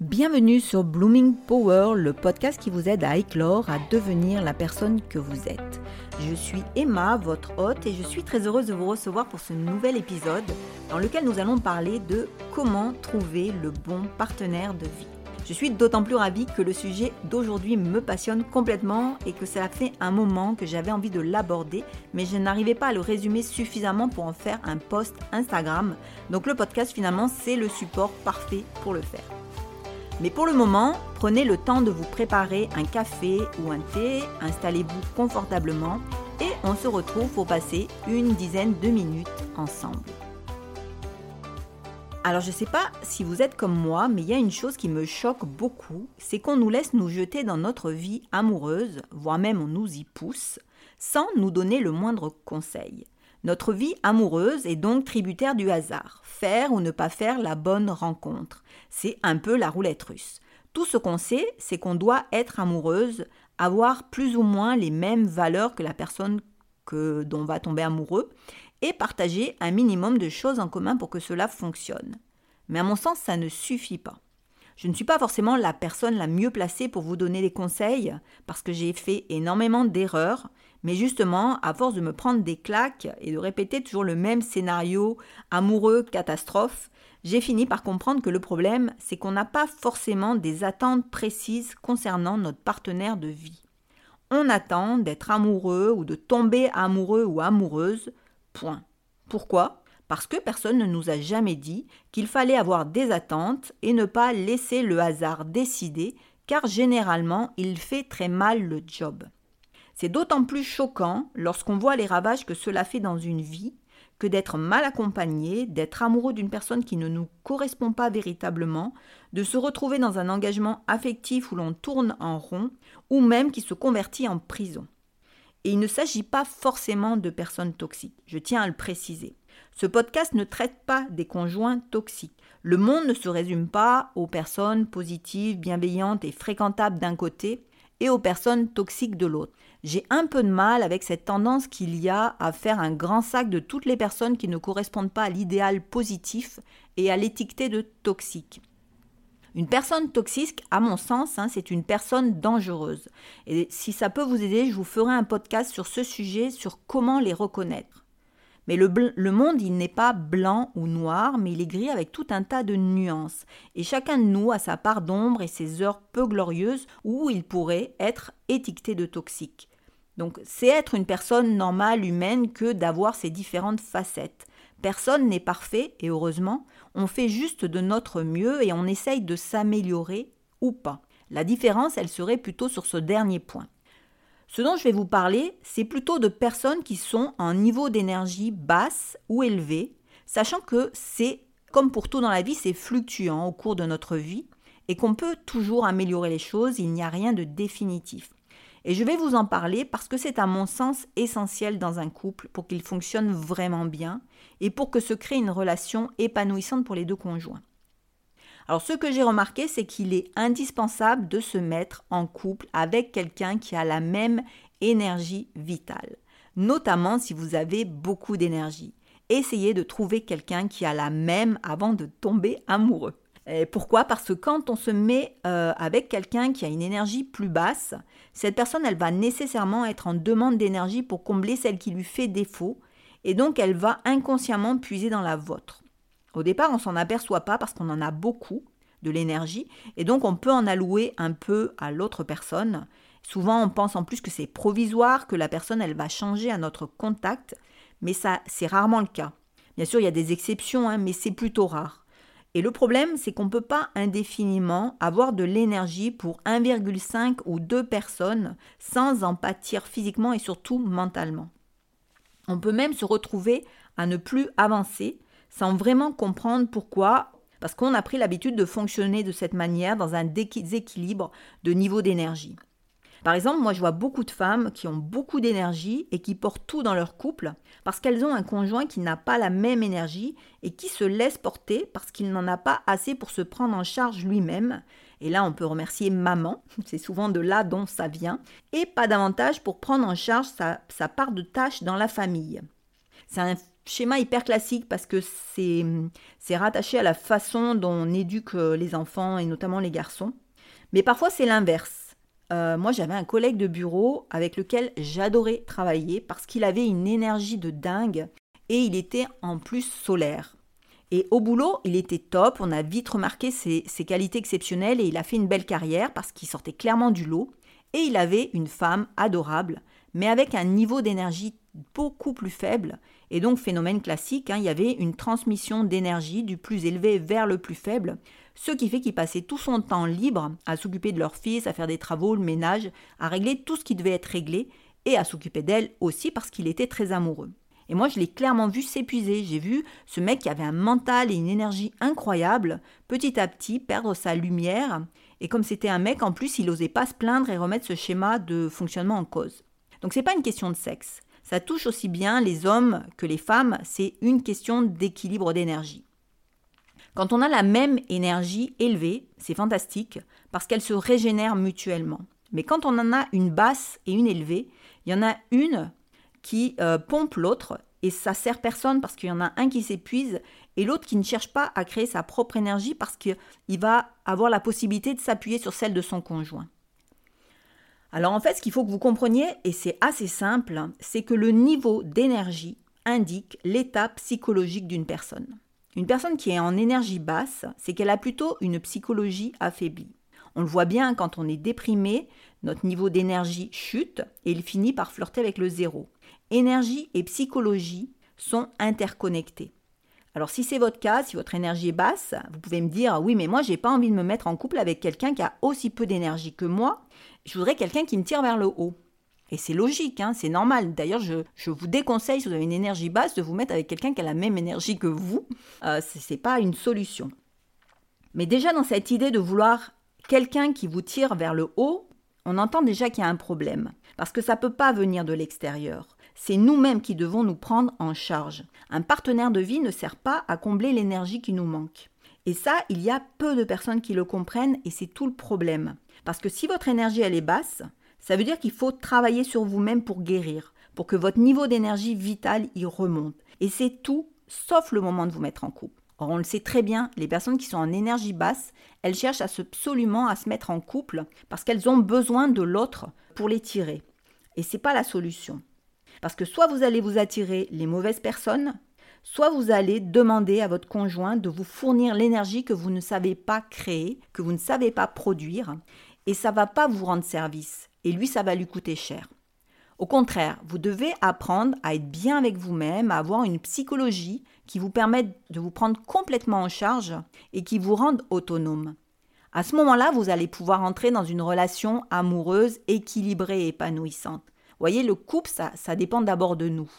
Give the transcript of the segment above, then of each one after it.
Bienvenue sur Blooming Power, le podcast qui vous aide à éclore, à devenir la personne que vous êtes. Je suis Emma, votre hôte, et je suis très heureuse de vous recevoir pour ce nouvel épisode dans lequel nous allons parler de comment trouver le bon partenaire de vie. Je suis d'autant plus ravie que le sujet d'aujourd'hui me passionne complètement et que cela fait un moment que j'avais envie de l'aborder, mais je n'arrivais pas à le résumer suffisamment pour en faire un post Instagram. Donc le podcast finalement c'est le support parfait pour le faire. Mais pour le moment, prenez le temps de vous préparer un café ou un thé, installez-vous confortablement et on se retrouve pour passer une dizaine de minutes ensemble. Alors je ne sais pas si vous êtes comme moi, mais il y a une chose qui me choque beaucoup, c'est qu'on nous laisse nous jeter dans notre vie amoureuse, voire même on nous y pousse, sans nous donner le moindre conseil. Notre vie amoureuse est donc tributaire du hasard, faire ou ne pas faire la bonne rencontre. C'est un peu la roulette russe. Tout ce qu'on sait, c'est qu'on doit être amoureuse, avoir plus ou moins les mêmes valeurs que la personne que, dont on va tomber amoureux, et partager un minimum de choses en commun pour que cela fonctionne. Mais à mon sens, ça ne suffit pas. Je ne suis pas forcément la personne la mieux placée pour vous donner des conseils, parce que j'ai fait énormément d'erreurs, mais justement, à force de me prendre des claques et de répéter toujours le même scénario amoureux catastrophe, j'ai fini par comprendre que le problème, c'est qu'on n'a pas forcément des attentes précises concernant notre partenaire de vie. On attend d'être amoureux ou de tomber amoureux ou amoureuse, point. Pourquoi? Parce que personne ne nous a jamais dit qu'il fallait avoir des attentes et ne pas laisser le hasard décider, car généralement il fait très mal le job. C'est d'autant plus choquant lorsqu'on voit les ravages que cela fait dans une vie que d'être mal accompagné, d'être amoureux d'une personne qui ne nous correspond pas véritablement, de se retrouver dans un engagement affectif où l'on tourne en rond, ou même qui se convertit en prison. Et il ne s'agit pas forcément de personnes toxiques, je tiens à le préciser. Ce podcast ne traite pas des conjoints toxiques. Le monde ne se résume pas aux personnes positives, bienveillantes et fréquentables d'un côté et aux personnes toxiques de l'autre. J'ai un peu de mal avec cette tendance qu'il y a à faire un grand sac de toutes les personnes qui ne correspondent pas à l'idéal positif et à l'étiqueter de toxique. Une personne toxique, à mon sens, hein, c'est une personne dangereuse. Et si ça peut vous aider, je vous ferai un podcast sur ce sujet, sur comment les reconnaître. Mais le, monde, il n'est pas blanc ou noir, mais il est gris avec tout un tas de nuances. Et chacun de nous a sa part d'ombre et ses heures peu glorieuses où il pourrait être étiqueté de toxique. Donc c'est être une personne normale, humaine, que d'avoir ces différentes facettes. Personne n'est parfait, et heureusement, on fait juste de notre mieux et on essaye de s'améliorer ou pas. La différence, elle serait plutôt sur ce dernier point. Ce dont je vais vous parler, c'est plutôt de personnes qui sont en niveau d'énergie basse ou élevé, sachant que c'est, comme pour tout dans la vie, c'est fluctuant au cours de notre vie et qu'on peut toujours améliorer les choses, il n'y a rien de définitif. Et je vais vous en parler parce que c'est à mon sens essentiel dans un couple pour qu'il fonctionne vraiment bien et pour que se crée une relation épanouissante pour les deux conjoints. Alors ce que j'ai remarqué, c'est qu'il est indispensable de se mettre en couple avec quelqu'un qui a la même énergie vitale, notamment si vous avez beaucoup d'énergie. Essayez de trouver quelqu'un qui a la même avant de tomber amoureux. pourquoi? Parce que quand on se met euh, avec quelqu'un qui a une énergie plus basse, cette personne, elle va nécessairement être en demande d'énergie pour combler celle qui lui fait défaut, et donc elle va inconsciemment puiser dans la vôtre. Au départ, on s'en aperçoit pas parce qu'on en a beaucoup de l'énergie et donc on peut en allouer un peu à l'autre personne. Souvent, on pense en plus que c'est provisoire, que la personne elle va changer à notre contact, mais ça c'est rarement le cas. Bien sûr, il y a des exceptions, hein, mais c'est plutôt rare. Et le problème, c'est qu'on ne peut pas indéfiniment avoir de l'énergie pour 1,5 ou 2 personnes sans en pâtir physiquement et surtout mentalement. On peut même se retrouver à ne plus avancer sans vraiment comprendre pourquoi, parce qu'on a pris l'habitude de fonctionner de cette manière dans un déséquilibre de niveau d'énergie. Par exemple, moi je vois beaucoup de femmes qui ont beaucoup d'énergie et qui portent tout dans leur couple parce qu'elles ont un conjoint qui n'a pas la même énergie et qui se laisse porter parce qu'il n'en a pas assez pour se prendre en charge lui-même. Et là, on peut remercier maman, c'est souvent de là dont ça vient, et pas davantage pour prendre en charge sa, part de tâche dans la famille. C'est un schéma hyper classique parce que c'est, c'est rattaché à la façon dont on éduque euh, les enfants et notamment les garçons. Mais parfois c'est l'inverse. Euh, moi j'avais un collègue de bureau avec lequel j'adorais travailler parce qu'il avait une énergie de dingue et il était en plus solaire. Et au boulot, il était top, on a vite remarqué ses, ses qualités exceptionnelles et il a fait une belle carrière parce qu'il sortait clairement du lot. Et il avait une femme adorable, mais avec un niveau d'énergie beaucoup plus faible. Et donc, phénomène classique, hein, il y avait une transmission d'énergie du plus élevé vers le plus faible, ce qui fait qu'il passait tout son temps libre à s'occuper de leur fils, à faire des travaux, le ménage, à régler tout ce qui devait être réglé, et à s'occuper d'elle aussi parce qu'il était très amoureux. Et moi, je l'ai clairement vu s'épuiser. J'ai vu ce mec qui avait un mental et une énergie incroyable, petit à petit perdre sa lumière. Et comme c'était un mec, en plus, il n'osait pas se plaindre et remettre ce schéma de fonctionnement en cause. Donc c'est pas une question de sexe. Ça touche aussi bien les hommes que les femmes, c'est une question d'équilibre d'énergie. Quand on a la même énergie élevée, c'est fantastique parce qu'elle se régénère mutuellement. Mais quand on en a une basse et une élevée, il y en a une qui euh, pompe l'autre et ça sert personne parce qu'il y en a un qui s'épuise et l'autre qui ne cherche pas à créer sa propre énergie parce qu'il va avoir la possibilité de s'appuyer sur celle de son conjoint. Alors en fait, ce qu'il faut que vous compreniez, et c'est assez simple, c'est que le niveau d'énergie indique l'état psychologique d'une personne. Une personne qui est en énergie basse, c'est qu'elle a plutôt une psychologie affaiblie. On le voit bien quand on est déprimé, notre niveau d'énergie chute et il finit par flirter avec le zéro. Énergie et psychologie sont interconnectés. Alors si c'est votre cas, si votre énergie est basse, vous pouvez me dire oui mais moi j'ai pas envie de me mettre en couple avec quelqu'un qui a aussi peu d'énergie que moi. Je voudrais quelqu'un qui me tire vers le haut. Et c'est logique, hein, c'est normal. D'ailleurs, je, vous déconseille, si vous avez une énergie basse, de vous mettre avec quelqu'un qui a la même énergie que vous. Euh, ce n'est pas une solution. Mais déjà, dans cette idée de vouloir quelqu'un qui vous tire vers le haut, on entend déjà qu'il y a un problème. Parce que ça ne peut pas venir de l'extérieur. C'est nous-mêmes qui devons nous prendre en charge. Un partenaire de vie ne sert pas à combler l'énergie qui nous manque. Et ça, il y a peu de personnes qui le comprennent et c'est tout le problème. Parce que si votre énergie elle est basse, ça veut dire qu'il faut travailler sur vous-même pour guérir, pour que votre niveau d'énergie vitale y remonte. Et c'est tout sauf le moment de vous mettre en couple. Or, on le sait très bien, les personnes qui sont en énergie basse, elles cherchent absolument à se mettre en couple parce qu'elles ont besoin de l'autre pour les tirer. Et c'est pas la solution. Parce que soit vous allez vous attirer les mauvaises personnes, soit vous allez demander à votre conjoint de vous fournir l'énergie que vous ne savez pas créer, que vous ne savez pas produire, et ça va pas vous rendre service, et lui ça va lui coûter cher. Au contraire, vous devez apprendre à être bien avec vous-même, à avoir une psychologie qui vous permette de vous prendre complètement en charge et qui vous rende autonome. À ce moment-là, vous allez pouvoir entrer dans une relation amoureuse, équilibrée et épanouissante. Voyez, le couple, ça, dépend d'abord de nous.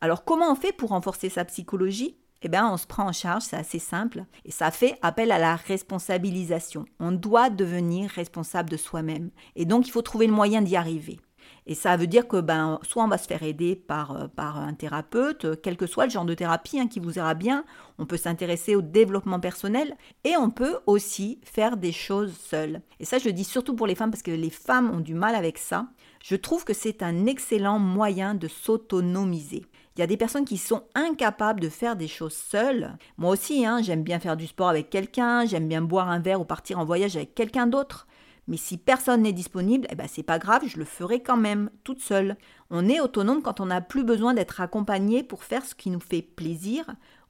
Alors comment on fait pour renforcer sa psychologie? Eh bien, on se prend en charge, c'est assez simple, et ça fait appel à la responsabilisation. On doit devenir responsable de soi-même, et donc il faut trouver le moyen d'y arriver. Et ça veut dire que ben, soit on va se faire aider par, euh, par un thérapeute, quel que soit le genre de thérapie hein, qui vous ira bien, on peut s'intéresser au développement personnel et on peut aussi faire des choses seules. Et ça, je dis surtout pour les femmes parce que les femmes ont du mal avec ça. Je trouve que c'est un excellent moyen de s'autonomiser. Il y a des personnes qui sont incapables de faire des choses seules. Moi aussi, hein, j'aime bien faire du sport avec quelqu'un, j'aime bien boire un verre ou partir en voyage avec quelqu'un d'autre. Mais si personne n'est disponible, eh ben c'est pas grave, je le ferai quand même, toute seule. On est autonome quand on n'a plus besoin d'être accompagné pour faire ce qui nous fait plaisir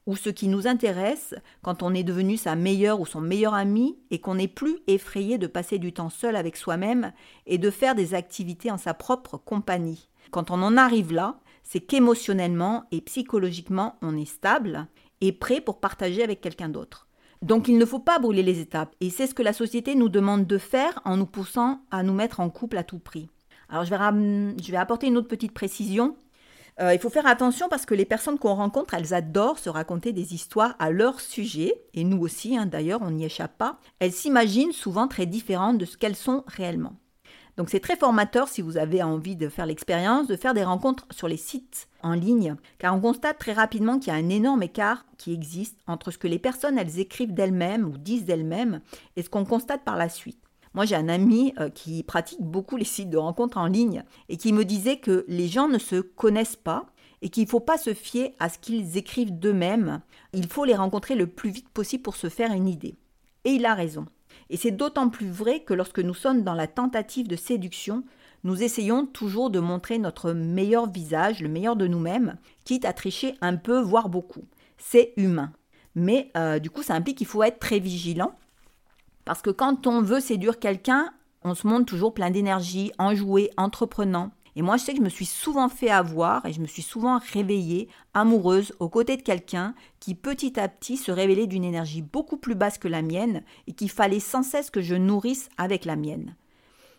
ou ce qui nous intéresse, quand on est devenu sa meilleure ou son meilleur ami et qu'on n'est plus effrayé de passer du temps seul avec soi-même et de faire des activités en sa propre compagnie. Quand on en arrive là, c'est qu'émotionnellement et psychologiquement, on est stable et prêt pour partager avec quelqu'un d'autre. Donc il ne faut pas brûler les étapes, et c'est ce que la société nous demande de faire en nous poussant à nous mettre en couple à tout prix. Alors je vais, je vais apporter une autre petite précision. Euh, il faut faire attention parce que les personnes qu'on rencontre, elles adorent se raconter des histoires à leur sujet, et nous aussi hein, d'ailleurs, on n'y échappe pas. Elles s'imaginent souvent très différentes de ce qu'elles sont réellement. Donc c'est très formateur si vous avez envie de faire l'expérience, de faire des rencontres sur les sites en ligne, car on constate très rapidement qu'il y a un énorme écart qui existe entre ce que les personnes elles écrivent d'elles-mêmes ou disent d'elles-mêmes et ce qu'on constate par la suite. Moi, j'ai un ami euh, qui pratique beaucoup les sites de rencontres en ligne et qui me disait que les gens ne se connaissent pas et qu'il ne faut pas se fier à ce qu'ils écrivent d'eux-mêmes. Il faut les rencontrer le plus vite possible pour se faire une idée. Et il a raison. Et c'est d'autant plus vrai que lorsque nous sommes dans la tentative de séduction, nous essayons toujours de montrer notre meilleur visage, le meilleur de nous-mêmes, quitte à tricher un peu, voire beaucoup. C'est humain. Mais euh, du coup, ça implique qu'il faut être très vigilant. Parce que quand on veut séduire quelqu'un, on se montre toujours plein d'énergie, enjoué, entreprenant. Et moi, je sais que je me suis souvent fait avoir et je me suis souvent réveillée amoureuse aux côtés de quelqu'un qui petit à petit se révélait d'une énergie beaucoup plus basse que la mienne et qu'il fallait sans cesse que je nourrisse avec la mienne.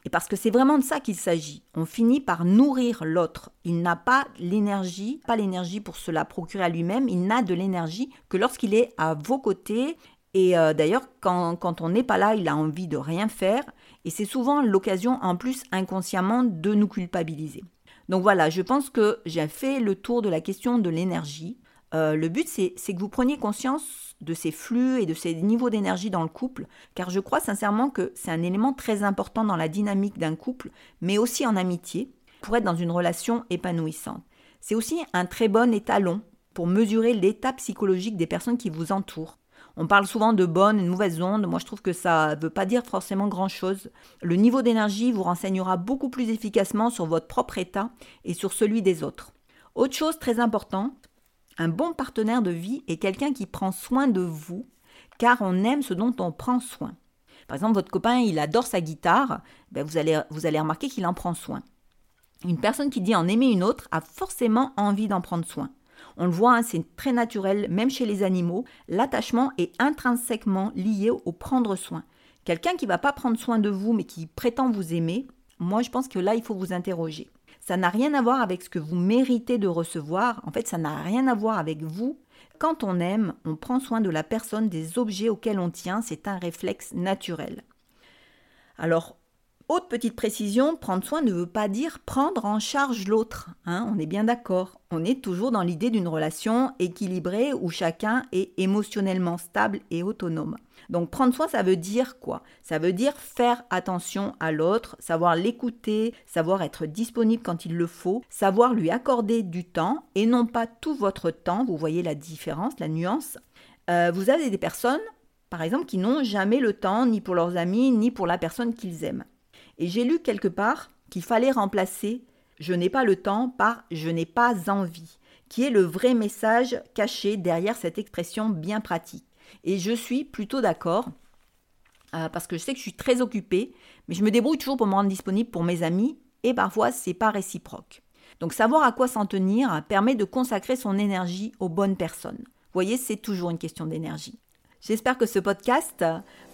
Et parce que c'est vraiment de ça qu'il s'agit. On finit par nourrir l'autre. Il n'a pas l'énergie, pas l'énergie pour se la procurer à lui-même, il n'a de l'énergie que lorsqu'il est à vos côtés. Et euh, d'ailleurs, quand, on n'est pas là, il a envie de rien faire. Et c'est souvent l'occasion en plus inconsciemment de nous culpabiliser. Donc voilà, je pense que j'ai fait le tour de la question de l'énergie. Euh, le but, c'est que vous preniez conscience de ces flux et de ces niveaux d'énergie dans le couple, car je crois sincèrement que c'est un élément très important dans la dynamique d'un couple, mais aussi en amitié, pour être dans une relation épanouissante. C'est aussi un très bon étalon pour mesurer l'état psychologique des personnes qui vous entourent. On parle souvent de bonnes et de mauvaises ondes. Moi, je trouve que ça ne veut pas dire forcément grand-chose. Le niveau d'énergie vous renseignera beaucoup plus efficacement sur votre propre état et sur celui des autres. Autre chose très importante, un bon partenaire de vie est quelqu'un qui prend soin de vous, car on aime ce dont on prend soin. Par exemple, votre copain, il adore sa guitare, ben vous, allez, vous allez remarquer qu'il en prend soin. Une personne qui dit en aimer une autre a forcément envie d'en prendre soin. On le voit, hein, c'est très naturel, même chez les animaux, l'attachement est intrinsèquement lié au prendre soin. Quelqu'un qui va pas prendre soin de vous mais qui prétend vous aimer, moi je pense que là il faut vous interroger. Ça n'a rien à voir avec ce que vous méritez de recevoir, en fait ça n'a rien à voir avec vous. Quand on aime, on prend soin de la personne, des objets auxquels on tient, c'est un réflexe naturel. Alors, autre petite précision, prendre soin ne veut pas dire prendre en charge l'autre. Hein, on est bien d'accord. On est toujours dans l'idée d'une relation équilibrée où chacun est émotionnellement stable et autonome. Donc prendre soin, ça veut dire quoi? Ça veut dire faire attention à l'autre, savoir l'écouter, savoir être disponible quand il le faut, savoir lui accorder du temps et non pas tout votre temps. Vous voyez la différence, la nuance? Euh, vous avez des personnes, par exemple, qui n'ont jamais le temps ni pour leurs amis ni pour la personne qu'ils aiment. Et j'ai lu quelque part qu'il fallait remplacer je n'ai pas le temps par je n'ai pas envie, qui est le vrai message caché derrière cette expression bien pratique. Et je suis plutôt d'accord, euh, parce que je sais que je suis très occupée, mais je me débrouille toujours pour me rendre disponible pour mes amis, et parfois c'est pas réciproque. Donc savoir à quoi s'en tenir permet de consacrer son énergie aux bonnes personnes. Vous voyez, c'est toujours une question d'énergie. J'espère que ce podcast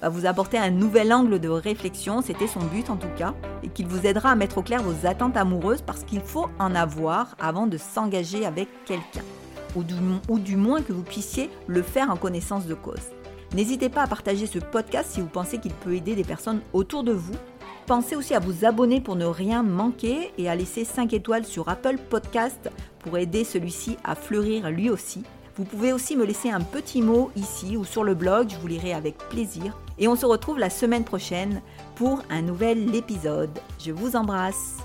va vous apporter un nouvel angle de réflexion, c'était son but en tout cas, et qu'il vous aidera à mettre au clair vos attentes amoureuses parce qu'il faut en avoir avant de s'engager avec quelqu'un, ou du, moins que vous puissiez le faire en connaissance de cause. N'hésitez pas à partager ce podcast si vous pensez qu'il peut aider des personnes autour de vous. Pensez aussi à vous abonner pour ne rien manquer et à laisser 5 étoiles sur Apple Podcast pour aider celui-ci à fleurir lui aussi. Vous pouvez aussi me laisser un petit mot ici ou sur le blog, je vous lirai avec plaisir. Et on se retrouve la semaine prochaine pour un nouvel épisode. Je vous embrasse.